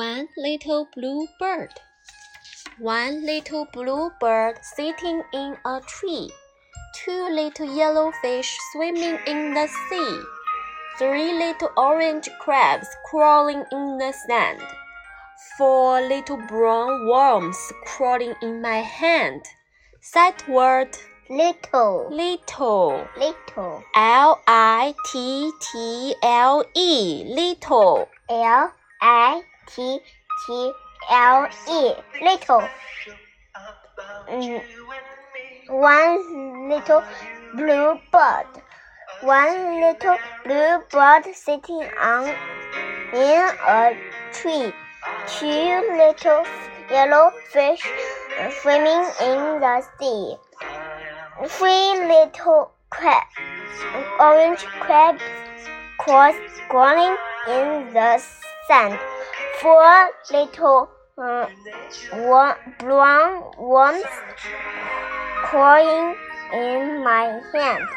One little blue bird. One little blue bird sitting in a tree. Two little yellow fish swimming in the sea. Three little orange crabs crawling in the sand. Four little brown worms crawling in my hand. Sight word little, little. little, L I T T L E little. L I T T L E, little. Mm, one little blue bird. One little blue bird sitting on in a tree. Two little yellow fish swimming in the sea. Three little crab, orange crabs crawling in the sand. Four little uh, wa- brown worms crawling in my hand.